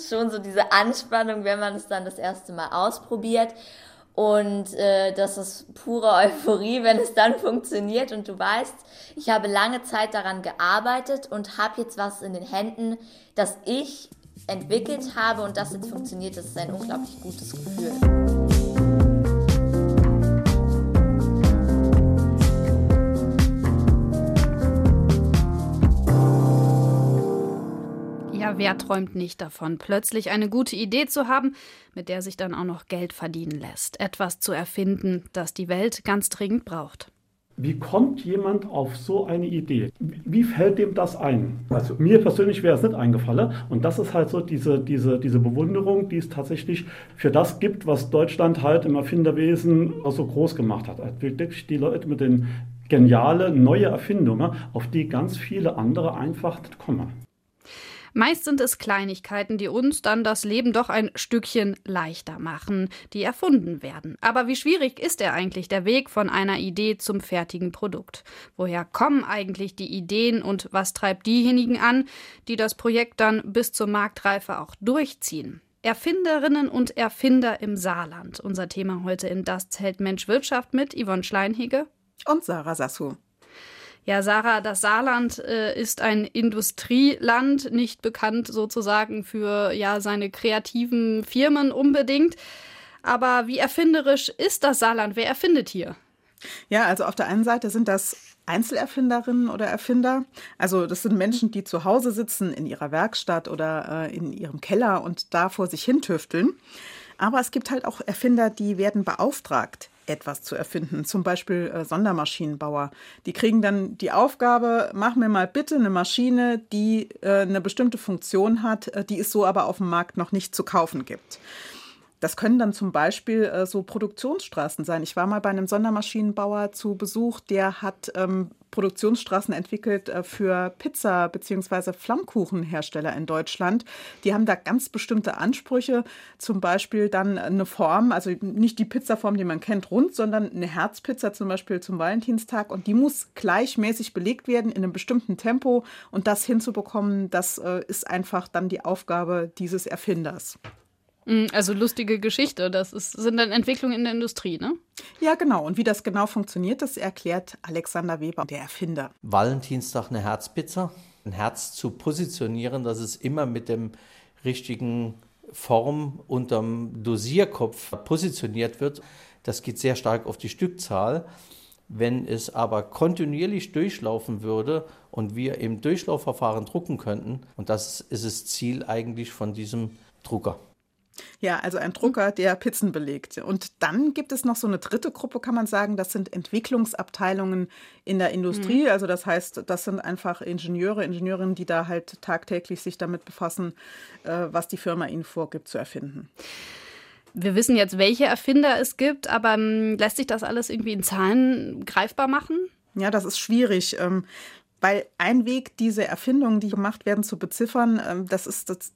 ist schon so diese Anspannung, wenn man es dann das erste Mal ausprobiert. Und äh, das ist pure Euphorie, wenn es dann funktioniert und du weißt, ich habe lange Zeit daran gearbeitet und habe jetzt was in den Händen, das ich entwickelt habe und das jetzt funktioniert. Das ist ein unglaublich gutes Gefühl. Wer träumt nicht davon, plötzlich eine gute Idee zu haben, mit der sich dann auch noch Geld verdienen lässt. Etwas zu erfinden, das die Welt ganz dringend braucht. Wie kommt jemand auf so eine Idee? Wie fällt dem das ein? Also mir persönlich wäre es nicht eingefallen. Und das ist halt so diese, diese, diese Bewunderung, die es tatsächlich für das gibt, was Deutschland halt im Erfinderwesen so groß gemacht hat. Also wirklich die Leute mit den genialen, neuen Erfindungen, auf die ganz viele andere einfach kommen. Meist sind es Kleinigkeiten, die uns dann das Leben doch ein Stückchen leichter machen, die erfunden werden. Aber wie schwierig ist er eigentlich der Weg von einer Idee zum fertigen Produkt? Woher kommen eigentlich die Ideen und was treibt diejenigen an, die das Projekt dann bis zur Marktreife auch durchziehen? Erfinderinnen und Erfinder im Saarland. Unser Thema heute in Das Zelt Mensch Wirtschaft mit Yvonne Schleinhege und Sarah Sassou. Ja, Sarah, das Saarland äh, ist ein Industrieland, nicht bekannt sozusagen für ja seine kreativen Firmen unbedingt. Aber wie erfinderisch ist das Saarland? Wer erfindet hier? Ja, also auf der einen Seite sind das Einzelerfinderinnen oder Erfinder. Also das sind Menschen, die zu Hause sitzen in ihrer Werkstatt oder äh, in ihrem Keller und da vor sich hin tüfteln. Aber es gibt halt auch Erfinder, die werden beauftragt, etwas zu erfinden. Zum Beispiel äh, Sondermaschinenbauer. Die kriegen dann die Aufgabe, mach mir mal bitte eine Maschine, die äh, eine bestimmte Funktion hat, äh, die es so aber auf dem Markt noch nicht zu kaufen gibt. Das können dann zum Beispiel äh, so Produktionsstraßen sein. Ich war mal bei einem Sondermaschinenbauer zu Besuch, der hat ähm, Produktionsstraßen entwickelt äh, für Pizza- bzw. Flammkuchenhersteller in Deutschland. Die haben da ganz bestimmte Ansprüche, zum Beispiel dann eine Form, also nicht die Pizzaform, die man kennt, rund, sondern eine Herzpizza zum Beispiel zum Valentinstag und die muss gleichmäßig belegt werden in einem bestimmten Tempo und das hinzubekommen, das äh, ist einfach dann die Aufgabe dieses Erfinders. Mm, also lustige Geschichte. Das ist, sind dann Entwicklungen in der Industrie, ne? Ja, genau. Und wie das genau funktioniert, das erklärt Alexander Weber, der Erfinder. Valentinstag eine Herzpizza. Ein Herz zu positionieren, dass es immer mit dem richtigen Form unterm Dosierkopf positioniert wird. Das geht sehr stark auf die Stückzahl. Wenn es aber kontinuierlich durchlaufen würde und wir im Durchlaufverfahren drucken könnten, und das ist das Ziel eigentlich von diesem Drucker. Ja, also ein Drucker, der Pizzen belegt. Und dann gibt es noch so eine dritte Gruppe, kann man sagen, das sind Entwicklungsabteilungen in der Industrie. Mhm. Also das heißt, das sind einfach Ingenieure, Ingenieurinnen, die da halt tagtäglich sich damit befassen, äh, was die Firma ihnen vorgibt zu erfinden. Wir wissen jetzt, welche Erfinder es gibt, aber ähm, lässt sich das alles irgendwie in Zahlen greifbar machen? Ja, das ist schwierig. Ähm, weil ein Weg, diese Erfindungen, die gemacht werden, zu beziffern, ähm, das ist das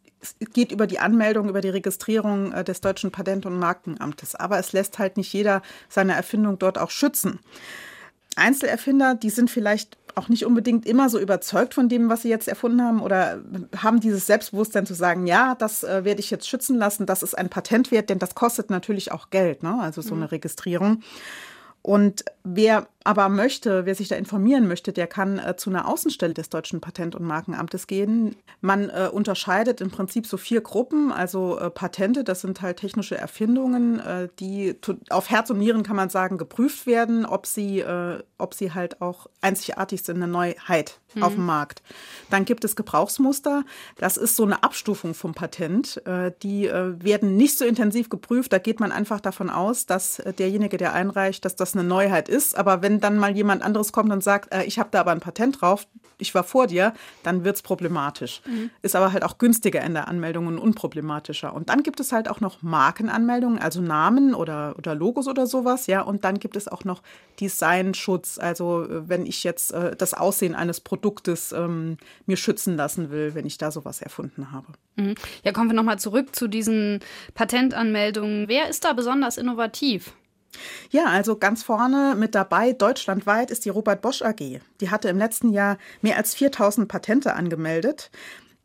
geht über die Anmeldung, über die Registrierung äh, des deutschen Patent- und Markenamtes. Aber es lässt halt nicht jeder seine Erfindung dort auch schützen. Einzelerfinder, die sind vielleicht auch nicht unbedingt immer so überzeugt von dem, was sie jetzt erfunden haben oder haben dieses Selbstbewusstsein zu sagen, ja, das äh, werde ich jetzt schützen lassen, das ist ein Patent wert, denn das kostet natürlich auch Geld, ne? also so eine mhm. Registrierung. Und wer aber möchte, wer sich da informieren möchte, der kann äh, zu einer Außenstelle des Deutschen Patent- und Markenamtes gehen. Man äh, unterscheidet im Prinzip so vier Gruppen. Also äh, Patente, das sind halt technische Erfindungen, äh, die auf Herz und Nieren kann man sagen geprüft werden, ob sie, äh, ob sie halt auch einzigartig sind, eine Neuheit mhm. auf dem Markt. Dann gibt es Gebrauchsmuster. Das ist so eine Abstufung vom Patent. Äh, die werden nicht so intensiv geprüft. Da geht man einfach davon aus, dass derjenige, der einreicht, dass das eine Neuheit ist. Aber wenn wenn dann mal jemand anderes kommt und sagt, äh, ich habe da aber ein Patent drauf, ich war vor dir, dann wird es problematisch. Mhm. Ist aber halt auch günstiger in der Anmeldung und unproblematischer. Und dann gibt es halt auch noch Markenanmeldungen, also Namen oder, oder Logos oder sowas, ja. Und dann gibt es auch noch Designschutz, also äh, wenn ich jetzt äh, das Aussehen eines Produktes ähm, mir schützen lassen will, wenn ich da sowas erfunden habe. Mhm. Ja, kommen wir nochmal zurück zu diesen Patentanmeldungen. Wer ist da besonders innovativ? Ja, also ganz vorne mit dabei deutschlandweit ist die Robert Bosch AG. Die hatte im letzten Jahr mehr als 4000 Patente angemeldet.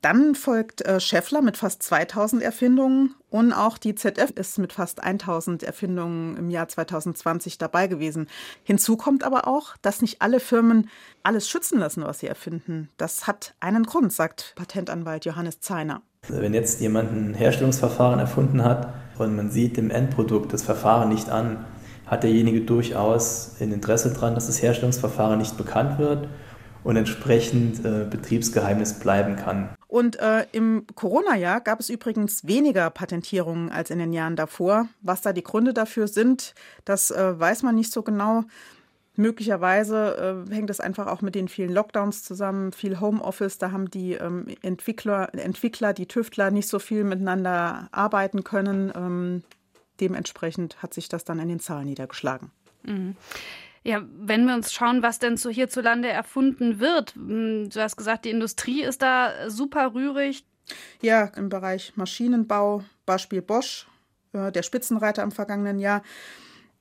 Dann folgt äh, Scheffler mit fast 2000 Erfindungen und auch die ZF ist mit fast 1000 Erfindungen im Jahr 2020 dabei gewesen. Hinzu kommt aber auch, dass nicht alle Firmen alles schützen lassen, was sie erfinden. Das hat einen Grund, sagt Patentanwalt Johannes Zeiner. Also wenn jetzt jemand ein Herstellungsverfahren erfunden hat und man sieht dem Endprodukt das Verfahren nicht an, hat derjenige durchaus ein Interesse daran, dass das Herstellungsverfahren nicht bekannt wird und entsprechend äh, Betriebsgeheimnis bleiben kann. Und äh, im Corona-Jahr gab es übrigens weniger Patentierungen als in den Jahren davor. Was da die Gründe dafür sind, das äh, weiß man nicht so genau. Möglicherweise äh, hängt es einfach auch mit den vielen Lockdowns zusammen, viel Homeoffice. Da haben die ähm, Entwickler, Entwickler, die Tüftler nicht so viel miteinander arbeiten können. Ähm, dementsprechend hat sich das dann in den Zahlen niedergeschlagen. Mhm. Ja, wenn wir uns schauen, was denn so hierzulande erfunden wird. Hm, du hast gesagt, die Industrie ist da super rührig. Ja, im Bereich Maschinenbau, Beispiel Bosch, äh, der Spitzenreiter im vergangenen Jahr.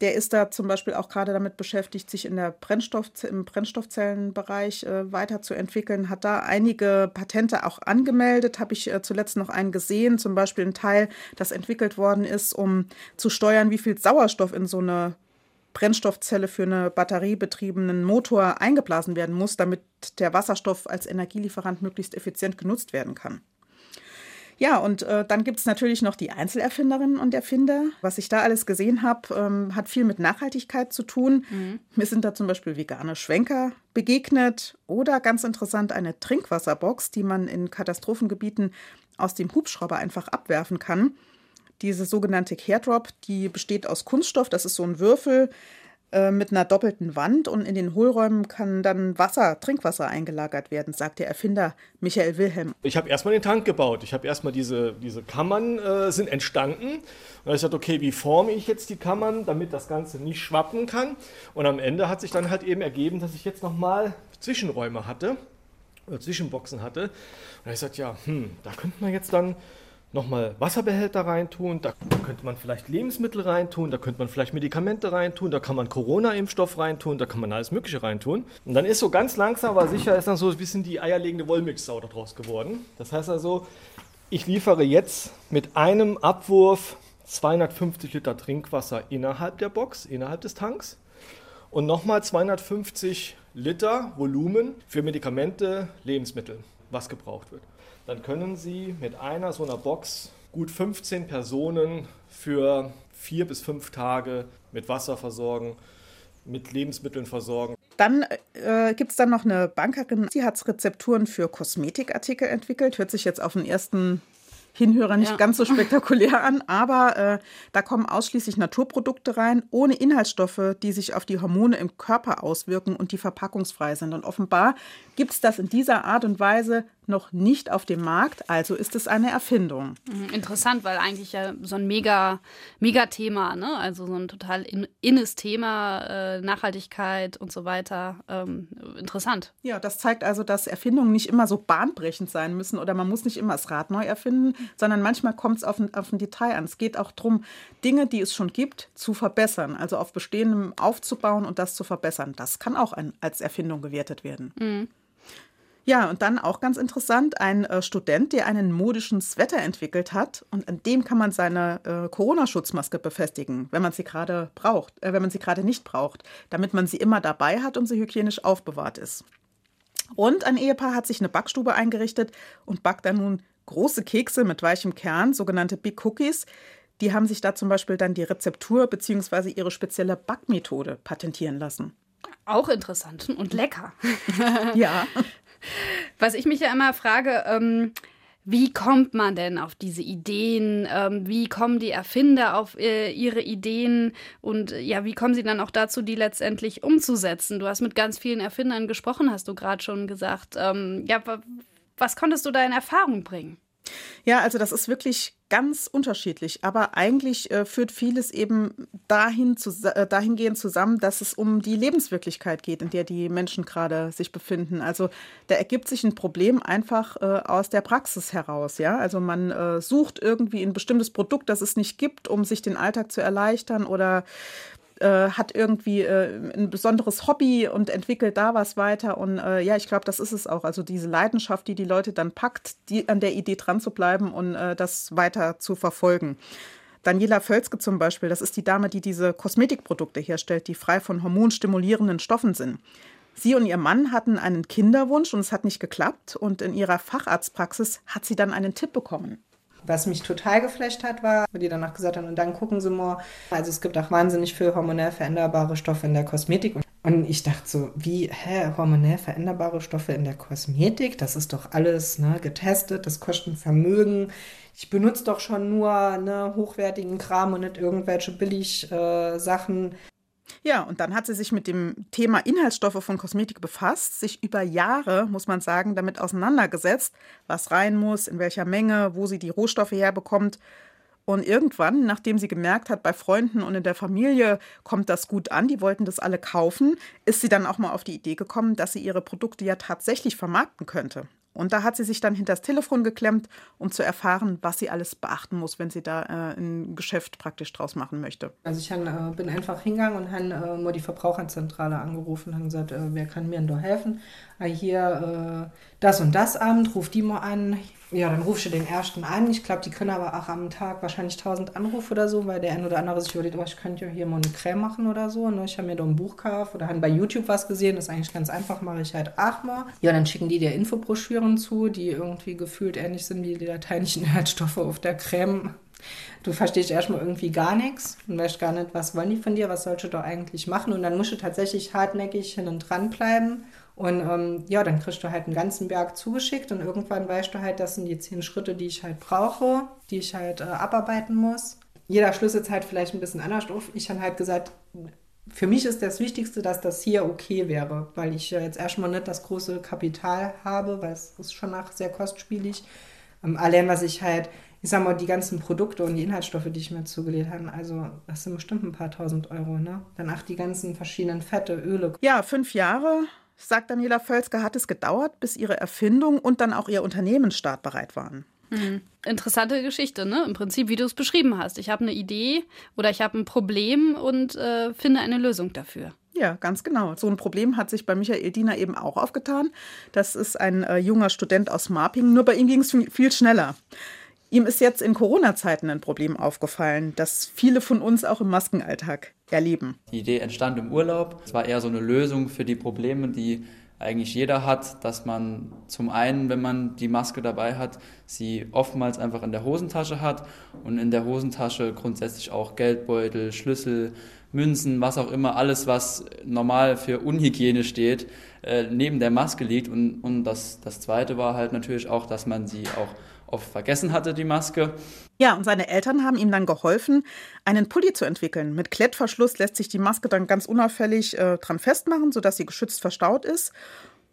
Der ist da zum Beispiel auch gerade damit beschäftigt, sich in der Brennstoff, im Brennstoffzellenbereich äh, weiterzuentwickeln, hat da einige Patente auch angemeldet. Habe ich äh, zuletzt noch einen gesehen, zum Beispiel ein Teil, das entwickelt worden ist, um zu steuern, wie viel Sauerstoff in so eine Brennstoffzelle für einen batteriebetriebenen Motor eingeblasen werden muss, damit der Wasserstoff als Energielieferant möglichst effizient genutzt werden kann. Ja, und äh, dann gibt es natürlich noch die Einzelerfinderinnen und Erfinder. Was ich da alles gesehen habe, ähm, hat viel mit Nachhaltigkeit zu tun. Mhm. Mir sind da zum Beispiel vegane Schwenker begegnet oder ganz interessant eine Trinkwasserbox, die man in Katastrophengebieten aus dem Hubschrauber einfach abwerfen kann. Diese sogenannte Caredrop, die besteht aus Kunststoff, das ist so ein Würfel äh, mit einer doppelten Wand und in den Hohlräumen kann dann Wasser, Trinkwasser eingelagert werden, sagt der Erfinder Michael Wilhelm. Ich habe erstmal den Tank gebaut. Ich habe erstmal diese, diese Kammern äh, sind entstanden. Und habe ich gesagt, okay, wie forme ich jetzt die Kammern, damit das Ganze nicht schwappen kann? Und am Ende hat sich dann halt eben ergeben, dass ich jetzt nochmal Zwischenräume hatte, oder Zwischenboxen hatte. Und ich gesagt, ja, hm, da könnte man jetzt dann nochmal Wasserbehälter reintun, da könnte man vielleicht Lebensmittel reintun, da könnte man vielleicht Medikamente reintun, da kann man Corona-Impfstoff reintun, da kann man alles Mögliche reintun. Und dann ist so ganz langsam, aber sicher ist dann so ein bisschen die eierlegende Wollmilchsau daraus geworden. Das heißt also, ich liefere jetzt mit einem Abwurf 250 Liter Trinkwasser innerhalb der Box, innerhalb des Tanks und nochmal 250 Liter Volumen für Medikamente, Lebensmittel, was gebraucht wird dann können Sie mit einer so einer Box gut 15 Personen für vier bis fünf Tage mit Wasser versorgen, mit Lebensmitteln versorgen. Dann äh, gibt es dann noch eine Bankerin, sie hat Rezepturen für Kosmetikartikel entwickelt. Hört sich jetzt auf den ersten Hinhörer nicht ja. ganz so spektakulär an, aber äh, da kommen ausschließlich Naturprodukte rein, ohne Inhaltsstoffe, die sich auf die Hormone im Körper auswirken und die verpackungsfrei sind. Und offenbar gibt es das in dieser Art und Weise noch nicht auf dem Markt, also ist es eine Erfindung. Mhm, interessant, weil eigentlich ja so ein mega, mega Thema, ne? also so ein total in, innes Thema, äh, Nachhaltigkeit und so weiter. Ähm, interessant. Ja, das zeigt also, dass Erfindungen nicht immer so bahnbrechend sein müssen oder man muss nicht immer das Rad neu erfinden, sondern manchmal kommt es auf, auf ein Detail an. Es geht auch darum, Dinge, die es schon gibt, zu verbessern, also auf Bestehendem aufzubauen und das zu verbessern. Das kann auch ein, als Erfindung gewertet werden. Mhm. Ja, und dann auch ganz interessant, ein äh, Student, der einen modischen Sweater entwickelt hat und an dem kann man seine äh, Corona-Schutzmaske befestigen, wenn man sie gerade braucht, äh, wenn man sie gerade nicht braucht, damit man sie immer dabei hat und sie hygienisch aufbewahrt ist. Und ein Ehepaar hat sich eine Backstube eingerichtet und backt dann nun große Kekse mit weichem Kern, sogenannte Big Cookies. Die haben sich da zum Beispiel dann die Rezeptur bzw. ihre spezielle Backmethode patentieren lassen. Auch interessant und lecker. ja. Was ich mich ja immer frage, ähm, wie kommt man denn auf diese Ideen? Ähm, wie kommen die Erfinder auf äh, ihre Ideen? Und äh, ja, wie kommen sie dann auch dazu, die letztendlich umzusetzen? Du hast mit ganz vielen Erfindern gesprochen, hast du gerade schon gesagt. Ähm, ja, was konntest du da in Erfahrung bringen? Ja, also das ist wirklich ganz unterschiedlich, aber eigentlich äh, führt vieles eben dahin zu, äh, dahingehend zusammen, dass es um die Lebenswirklichkeit geht, in der die Menschen gerade sich befinden. Also da ergibt sich ein Problem einfach äh, aus der Praxis heraus. Ja, also man äh, sucht irgendwie ein bestimmtes Produkt, das es nicht gibt, um sich den Alltag zu erleichtern oder äh, hat irgendwie äh, ein besonderes Hobby und entwickelt da was weiter. Und äh, ja, ich glaube, das ist es auch. Also diese Leidenschaft, die die Leute dann packt, die, an der Idee dran zu bleiben und äh, das weiter zu verfolgen. Daniela Völzke zum Beispiel, das ist die Dame, die diese Kosmetikprodukte herstellt, die frei von hormonstimulierenden Stoffen sind. Sie und ihr Mann hatten einen Kinderwunsch und es hat nicht geklappt. Und in ihrer Facharztpraxis hat sie dann einen Tipp bekommen. Was mich total geflasht hat, war, wo die danach gesagt haben, und dann gucken Sie mal. Also es gibt auch wahnsinnig viel hormonell veränderbare Stoffe in der Kosmetik. Und ich dachte so, wie, hä, hormonell veränderbare Stoffe in der Kosmetik? Das ist doch alles ne, getestet, das kostet ein Vermögen. Ich benutze doch schon nur ne, hochwertigen Kram und nicht irgendwelche Billig-Sachen. Äh, ja, und dann hat sie sich mit dem Thema Inhaltsstoffe von Kosmetik befasst, sich über Jahre, muss man sagen, damit auseinandergesetzt, was rein muss, in welcher Menge, wo sie die Rohstoffe herbekommt. Und irgendwann, nachdem sie gemerkt hat, bei Freunden und in der Familie kommt das gut an, die wollten das alle kaufen, ist sie dann auch mal auf die Idee gekommen, dass sie ihre Produkte ja tatsächlich vermarkten könnte. Und da hat sie sich dann hinter das Telefon geklemmt, um zu erfahren, was sie alles beachten muss, wenn sie da äh, ein Geschäft praktisch draus machen möchte. Also ich han, äh, bin einfach hingegangen und habe äh, nur die Verbraucherzentrale angerufen und gesagt, äh, wer kann mir denn da helfen? Ah, hier äh, das und das Amt, ruf die mal an. Ja, dann rufst du den ersten an. Ich glaube, die können aber auch am Tag wahrscheinlich 1000 Anrufe oder so, weil der ein oder andere sich überlegt, oh, ich könnte ja hier mal eine Creme machen oder so. Ne? Ich habe mir da ein Buch gekauft oder habe bei YouTube was gesehen. Das ist eigentlich ganz einfach, mache ich halt auch mal. Ja, dann schicken die dir Infobroschüren zu, die irgendwie gefühlt ähnlich sind wie die lateinischen Inhaltsstoffe auf der Creme. Du verstehst erstmal irgendwie gar nichts und weißt gar nicht, was wollen die von dir, was sollst du da eigentlich machen. Und dann musst du tatsächlich hartnäckig hin und dran bleiben und ähm, ja, dann kriegst du halt einen ganzen Berg zugeschickt und irgendwann weißt du halt, das sind die zehn Schritte, die ich halt brauche, die ich halt äh, abarbeiten muss. Jeder schlüsselt halt vielleicht ein bisschen anders auf. Ich habe halt gesagt, für mich ist das Wichtigste, dass das hier okay wäre, weil ich jetzt erstmal nicht das große Kapital habe, weil es ist schon nach sehr kostspielig. Ähm, allein was ich halt, ich sag mal, die ganzen Produkte und die Inhaltsstoffe, die ich mir zugelegt habe, also das sind bestimmt ein paar tausend Euro, ne? Danach die ganzen verschiedenen Fette, Öle. Ja, fünf Jahre sagt Daniela Völzke, hat es gedauert, bis ihre Erfindung und dann auch ihr Unternehmen startbereit waren. Mhm. Interessante Geschichte, ne? Im Prinzip, wie du es beschrieben hast. Ich habe eine Idee oder ich habe ein Problem und äh, finde eine Lösung dafür. Ja, ganz genau. So ein Problem hat sich bei Michael Diener eben auch aufgetan. Das ist ein äh, junger Student aus Marping, nur bei ihm ging es viel schneller. Ihm ist jetzt in Corona-Zeiten ein Problem aufgefallen, das viele von uns auch im Maskenalltag erleben. Die Idee entstand im Urlaub. Es war eher so eine Lösung für die Probleme, die eigentlich jeder hat, dass man zum einen, wenn man die Maske dabei hat, sie oftmals einfach in der Hosentasche hat und in der Hosentasche grundsätzlich auch Geldbeutel, Schlüssel, Münzen, was auch immer, alles, was normal für Unhygiene steht, äh, neben der Maske liegt. Und, und das, das Zweite war halt natürlich auch, dass man sie auch oft vergessen hatte, die Maske. Ja, und seine Eltern haben ihm dann geholfen, einen Pulli zu entwickeln. Mit Klettverschluss lässt sich die Maske dann ganz unauffällig äh, dran festmachen, sodass sie geschützt verstaut ist.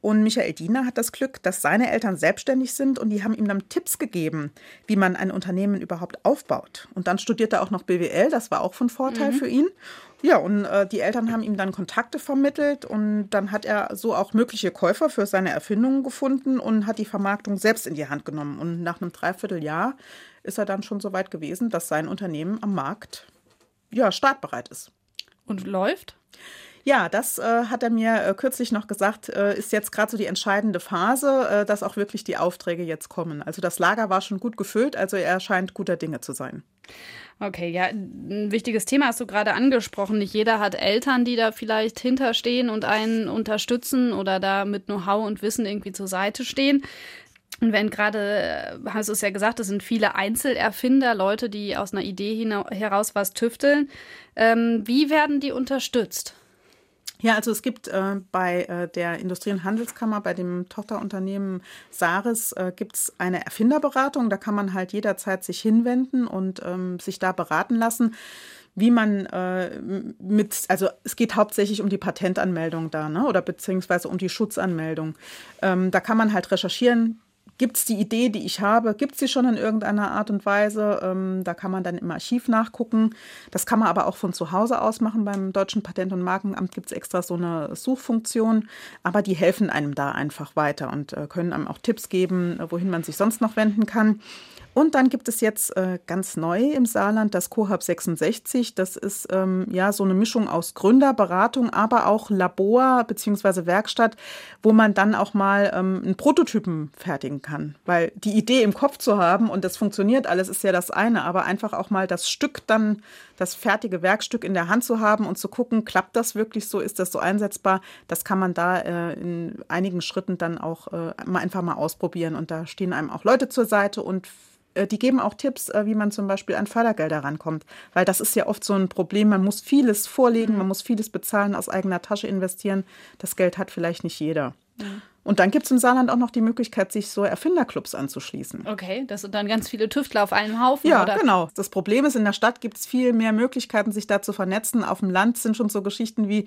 Und Michael Diener hat das Glück, dass seine Eltern selbstständig sind und die haben ihm dann Tipps gegeben, wie man ein Unternehmen überhaupt aufbaut. Und dann studiert er auch noch BWL, das war auch von Vorteil mhm. für ihn. Ja, und äh, die Eltern haben ihm dann Kontakte vermittelt und dann hat er so auch mögliche Käufer für seine Erfindungen gefunden und hat die Vermarktung selbst in die Hand genommen. Und nach einem Dreivierteljahr ist er dann schon so weit gewesen, dass sein Unternehmen am Markt ja, startbereit ist. Und läuft? Ja, das äh, hat er mir äh, kürzlich noch gesagt, äh, ist jetzt gerade so die entscheidende Phase, äh, dass auch wirklich die Aufträge jetzt kommen. Also das Lager war schon gut gefüllt, also er scheint guter Dinge zu sein. Okay, ja, ein wichtiges Thema hast du gerade angesprochen. Nicht jeder hat Eltern, die da vielleicht hinterstehen und einen unterstützen oder da mit Know-how und Wissen irgendwie zur Seite stehen. Und wenn gerade, äh, hast du es ja gesagt, es sind viele Einzelerfinder, Leute, die aus einer Idee heraus was tüfteln. Ähm, wie werden die unterstützt? Ja, also es gibt äh, bei äh, der Industrie- und Handelskammer, bei dem Tochterunternehmen Saris, äh, gibt es eine Erfinderberatung. Da kann man halt jederzeit sich hinwenden und ähm, sich da beraten lassen wie man äh, mit, also es geht hauptsächlich um die Patentanmeldung da, ne? oder beziehungsweise um die Schutzanmeldung. Ähm, da kann man halt recherchieren, Gibt es die Idee, die ich habe, gibt es sie schon in irgendeiner Art und Weise? Ähm, da kann man dann im Archiv nachgucken. Das kann man aber auch von zu Hause aus machen. Beim Deutschen Patent- und Markenamt gibt es extra so eine Suchfunktion. Aber die helfen einem da einfach weiter und äh, können einem auch Tipps geben, wohin man sich sonst noch wenden kann. Und dann gibt es jetzt äh, ganz neu im Saarland das Cohab 66. Das ist ähm, ja so eine Mischung aus Gründerberatung, aber auch Labor bzw. Werkstatt, wo man dann auch mal ähm, einen Prototypen fertigen kann. Weil die Idee im Kopf zu haben und das funktioniert alles ist ja das eine, aber einfach auch mal das Stück dann, das fertige Werkstück in der Hand zu haben und zu gucken, klappt das wirklich so, ist das so einsetzbar, das kann man da äh, in einigen Schritten dann auch äh, einfach mal ausprobieren. Und da stehen einem auch Leute zur Seite und die geben auch Tipps, äh, wie man zum Beispiel an Fördergelder rankommt. Weil das ist ja oft so ein Problem. Man muss vieles vorlegen, mhm. man muss vieles bezahlen, aus eigener Tasche investieren. Das Geld hat vielleicht nicht jeder. Mhm. Und dann gibt es im Saarland auch noch die Möglichkeit, sich so Erfinderclubs anzuschließen. Okay, das sind dann ganz viele Tüftler auf einem Haufen. Ja, oder? genau. Das Problem ist, in der Stadt gibt es viel mehr Möglichkeiten, sich da zu vernetzen. Auf dem Land sind schon so Geschichten wie,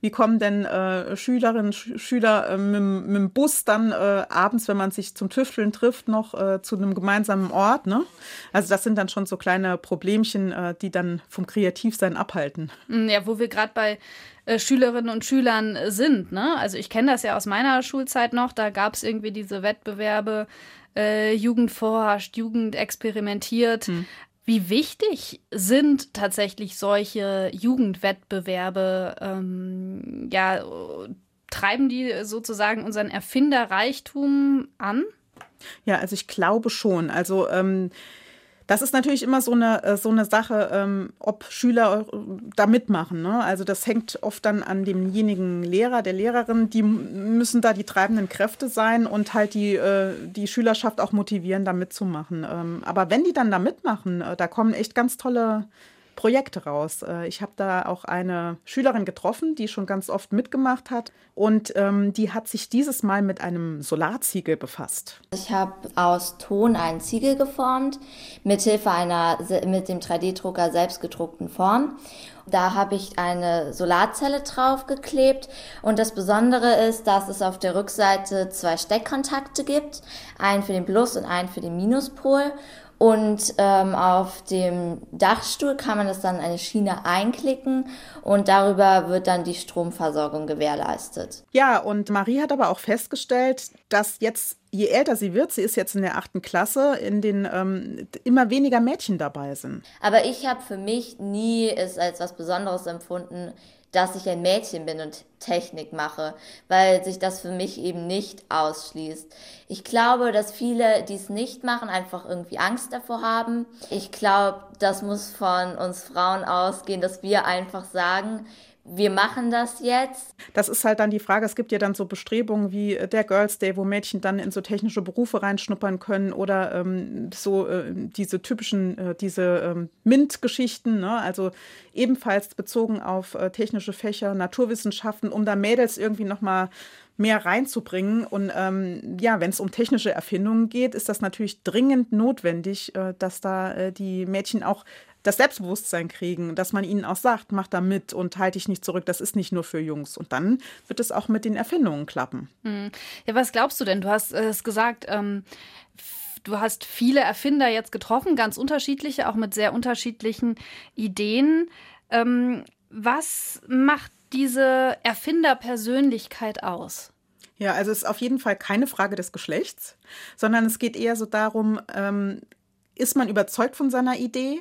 wie kommen denn äh, Schülerinnen, Sch Schüler äh, mit, mit, dem Bus dann äh, abends, wenn man sich zum Tüfteln trifft, noch äh, zu einem gemeinsamen Ort. Ne? Also das sind dann schon so kleine Problemchen, äh, die dann vom Kreativsein abhalten. Ja, wo wir gerade bei Schülerinnen und Schülern sind. Ne? Also ich kenne das ja aus meiner Schulzeit noch, da gab es irgendwie diese Wettbewerbe, äh, Jugend forscht, Jugend experimentiert. Hm. Wie wichtig sind tatsächlich solche Jugendwettbewerbe? Ähm, ja, treiben die sozusagen unseren Erfinderreichtum an? Ja, also ich glaube schon. Also ähm, das ist natürlich immer so eine, äh, so eine Sache, ähm, ob Schüler äh, da mitmachen. Ne? Also das hängt oft dann an demjenigen Lehrer, der Lehrerin. Die müssen da die treibenden Kräfte sein und halt die, äh, die Schülerschaft auch motivieren, da mitzumachen. Ähm, aber wenn die dann da mitmachen, da kommen echt ganz tolle Projekte raus. Äh, ich habe da auch eine Schülerin getroffen, die schon ganz oft mitgemacht hat und ähm, die hat sich dieses Mal mit einem Solarziegel befasst. Ich habe aus Ton einen Ziegel geformt, mithilfe einer mit dem 3D-Drucker selbst gedruckten Form. Da habe ich eine Solarzelle draufgeklebt und das Besondere ist, dass es auf der Rückseite zwei Steckkontakte gibt, einen für den Plus- und einen für den Minuspol und ähm, auf dem Dachstuhl kann man das dann eine Schiene einklicken und darüber wird dann die Stromversorgung gewährleistet. Ja, und Marie hat aber auch festgestellt, dass jetzt, je älter sie wird, sie ist jetzt in der achten Klasse, in den ähm, immer weniger Mädchen dabei sind. Aber ich habe für mich nie es als was Besonderes empfunden, dass ich ein Mädchen bin und Technik mache, weil sich das für mich eben nicht ausschließt. Ich glaube, dass viele, die es nicht machen, einfach irgendwie Angst davor haben. Ich glaube, das muss von uns Frauen ausgehen, dass wir einfach sagen, wir machen das jetzt. Das ist halt dann die Frage, es gibt ja dann so Bestrebungen wie äh, der Girls Day, wo Mädchen dann in so technische Berufe reinschnuppern können oder ähm, so äh, diese typischen, äh, diese ähm, MINT-Geschichten, ne? also ebenfalls bezogen auf äh, technische Fächer, Naturwissenschaften, um da Mädels irgendwie nochmal mehr reinzubringen. Und ähm, ja, wenn es um technische Erfindungen geht, ist das natürlich dringend notwendig, äh, dass da äh, die Mädchen auch das Selbstbewusstsein kriegen, dass man ihnen auch sagt, mach da mit und halte dich nicht zurück, das ist nicht nur für Jungs. Und dann wird es auch mit den Erfindungen klappen. Hm. Ja, was glaubst du denn? Du hast es gesagt, ähm, du hast viele Erfinder jetzt getroffen, ganz unterschiedliche, auch mit sehr unterschiedlichen Ideen. Ähm, was macht diese Erfinderpersönlichkeit aus? Ja, also es ist auf jeden Fall keine Frage des Geschlechts, sondern es geht eher so darum, ähm, ist man überzeugt von seiner Idee?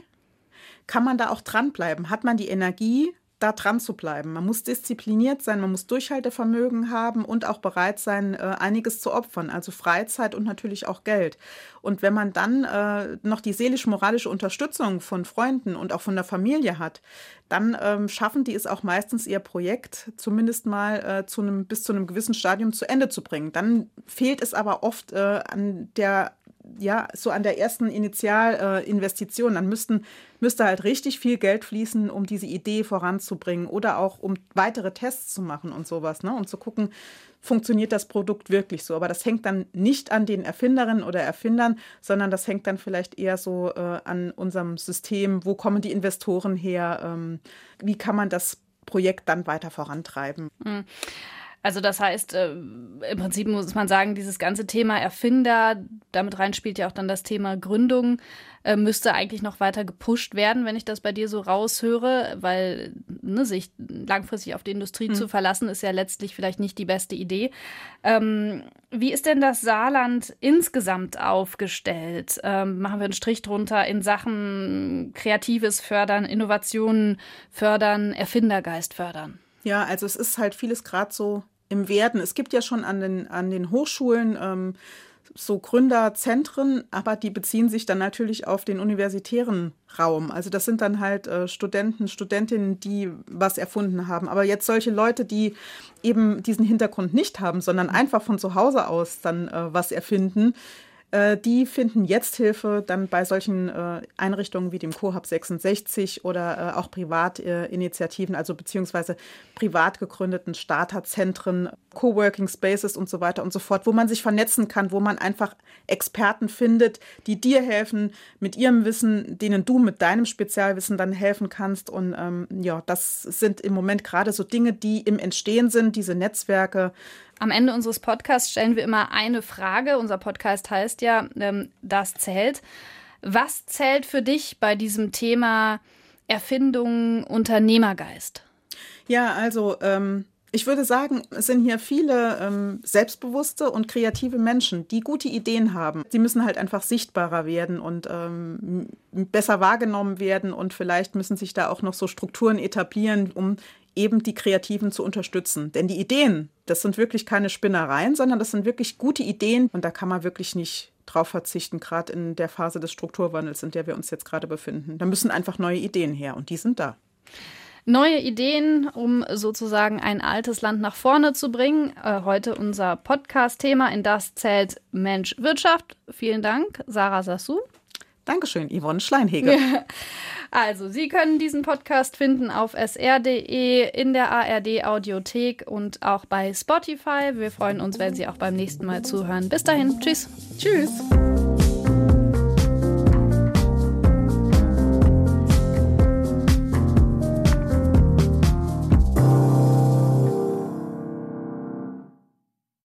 Kann man da auch dranbleiben? Hat man die Energie, da dran zu bleiben? Man muss diszipliniert sein, man muss Durchhaltevermögen haben und auch bereit sein, äh, einiges zu opfern, also Freizeit und natürlich auch Geld. Und wenn man dann äh, noch die seelisch-moralische Unterstützung von Freunden und auch von der Familie hat, dann ähm, schaffen die es auch meistens, ihr Projekt zumindest mal äh, zu einem, bis zu einem gewissen Stadium zu Ende zu bringen. Dann fehlt es aber oft an der ja, so an der ersten Initialinvestition, dann müssten, müsste halt richtig viel Geld fließen, um diese Idee voranzubringen oder auch um weitere Tests zu machen und sowas, ne? um zu gucken, funktioniert das Produkt wirklich so. Aber das hängt dann nicht an den Erfinderinnen oder Erfindern, sondern das hängt dann vielleicht eher so äh, an unserem System. Wo kommen die Investoren her? Ähm, wie kann man das Projekt dann weiter vorantreiben? Mhm. Also das heißt, äh, im Prinzip muss man sagen, dieses ganze Thema Erfinder, damit rein spielt ja auch dann das Thema Gründung, äh, müsste eigentlich noch weiter gepusht werden, wenn ich das bei dir so raushöre, weil ne, sich langfristig auf die Industrie mhm. zu verlassen, ist ja letztlich vielleicht nicht die beste Idee. Ähm, wie ist denn das Saarland insgesamt aufgestellt? Ähm, machen wir einen Strich drunter in Sachen Kreatives fördern, Innovationen fördern, Erfindergeist fördern? Ja, also es ist halt vieles gerade so im Werden. Es gibt ja schon an den, an den Hochschulen ähm, so Gründerzentren, aber die beziehen sich dann natürlich auf den universitären Raum. Also das sind dann halt äh, Studenten, Studentinnen, die was erfunden haben. Aber jetzt solche Leute, die eben diesen Hintergrund nicht haben, sondern einfach von zu Hause aus dann äh, was erfinden, äh, die finden jetzt Hilfe dann bei solchen äh, Einrichtungen wie dem Cohab 66 oder äh, auch Privatinitiativen, also beziehungsweise privat gegründeten Starterzentren, Coworking Spaces und so weiter und so fort, wo man sich vernetzen kann, wo man einfach Experten findet, die dir helfen mit ihrem Wissen, denen du mit deinem Spezialwissen dann helfen kannst. Und ähm, ja, das sind im Moment gerade so Dinge, die im Entstehen sind, diese Netzwerke. Am Ende unseres Podcasts stellen wir immer eine Frage. Unser Podcast heißt ja, ähm, das zählt. Was zählt für dich bei diesem Thema Erfindung, Unternehmergeist? Ja, also ähm, ich würde sagen, es sind hier viele ähm, selbstbewusste und kreative Menschen, die gute Ideen haben. Sie müssen halt einfach sichtbarer werden und ähm, besser wahrgenommen werden und vielleicht müssen sich da auch noch so Strukturen etablieren, um eben die Kreativen zu unterstützen. Denn die Ideen, das sind wirklich keine Spinnereien, sondern das sind wirklich gute Ideen und da kann man wirklich nicht drauf verzichten, gerade in der Phase des Strukturwandels, in der wir uns jetzt gerade befinden. Da müssen einfach neue Ideen her und die sind da. Neue Ideen, um sozusagen ein altes Land nach vorne zu bringen. Äh, heute unser Podcast-Thema, in das zählt Mensch Wirtschaft. Vielen Dank, Sarah Sassou. Dankeschön, Yvonne Schleinhege. Also, Sie können diesen Podcast finden auf sr.de, in der ARD Audiothek und auch bei Spotify. Wir freuen uns, wenn Sie auch beim nächsten Mal zuhören. Bis dahin, tschüss. Tschüss.